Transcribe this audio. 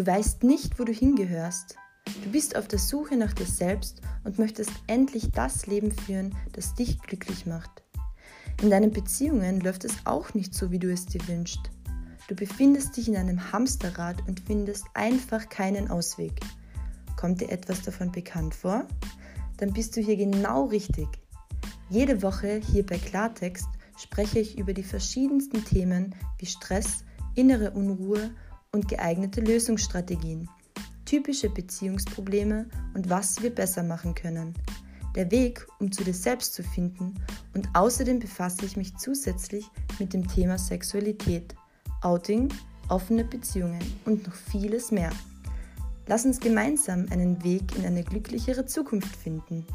Du weißt nicht, wo du hingehörst. Du bist auf der Suche nach dir selbst und möchtest endlich das Leben führen, das dich glücklich macht. In deinen Beziehungen läuft es auch nicht so, wie du es dir wünschst. Du befindest dich in einem Hamsterrad und findest einfach keinen Ausweg. Kommt dir etwas davon bekannt vor? Dann bist du hier genau richtig. Jede Woche hier bei Klartext spreche ich über die verschiedensten Themen wie Stress, innere Unruhe und geeignete Lösungsstrategien, typische Beziehungsprobleme und was wir besser machen können. Der Weg, um zu dir selbst zu finden und außerdem befasse ich mich zusätzlich mit dem Thema Sexualität, Outing, offene Beziehungen und noch vieles mehr. Lass uns gemeinsam einen Weg in eine glücklichere Zukunft finden.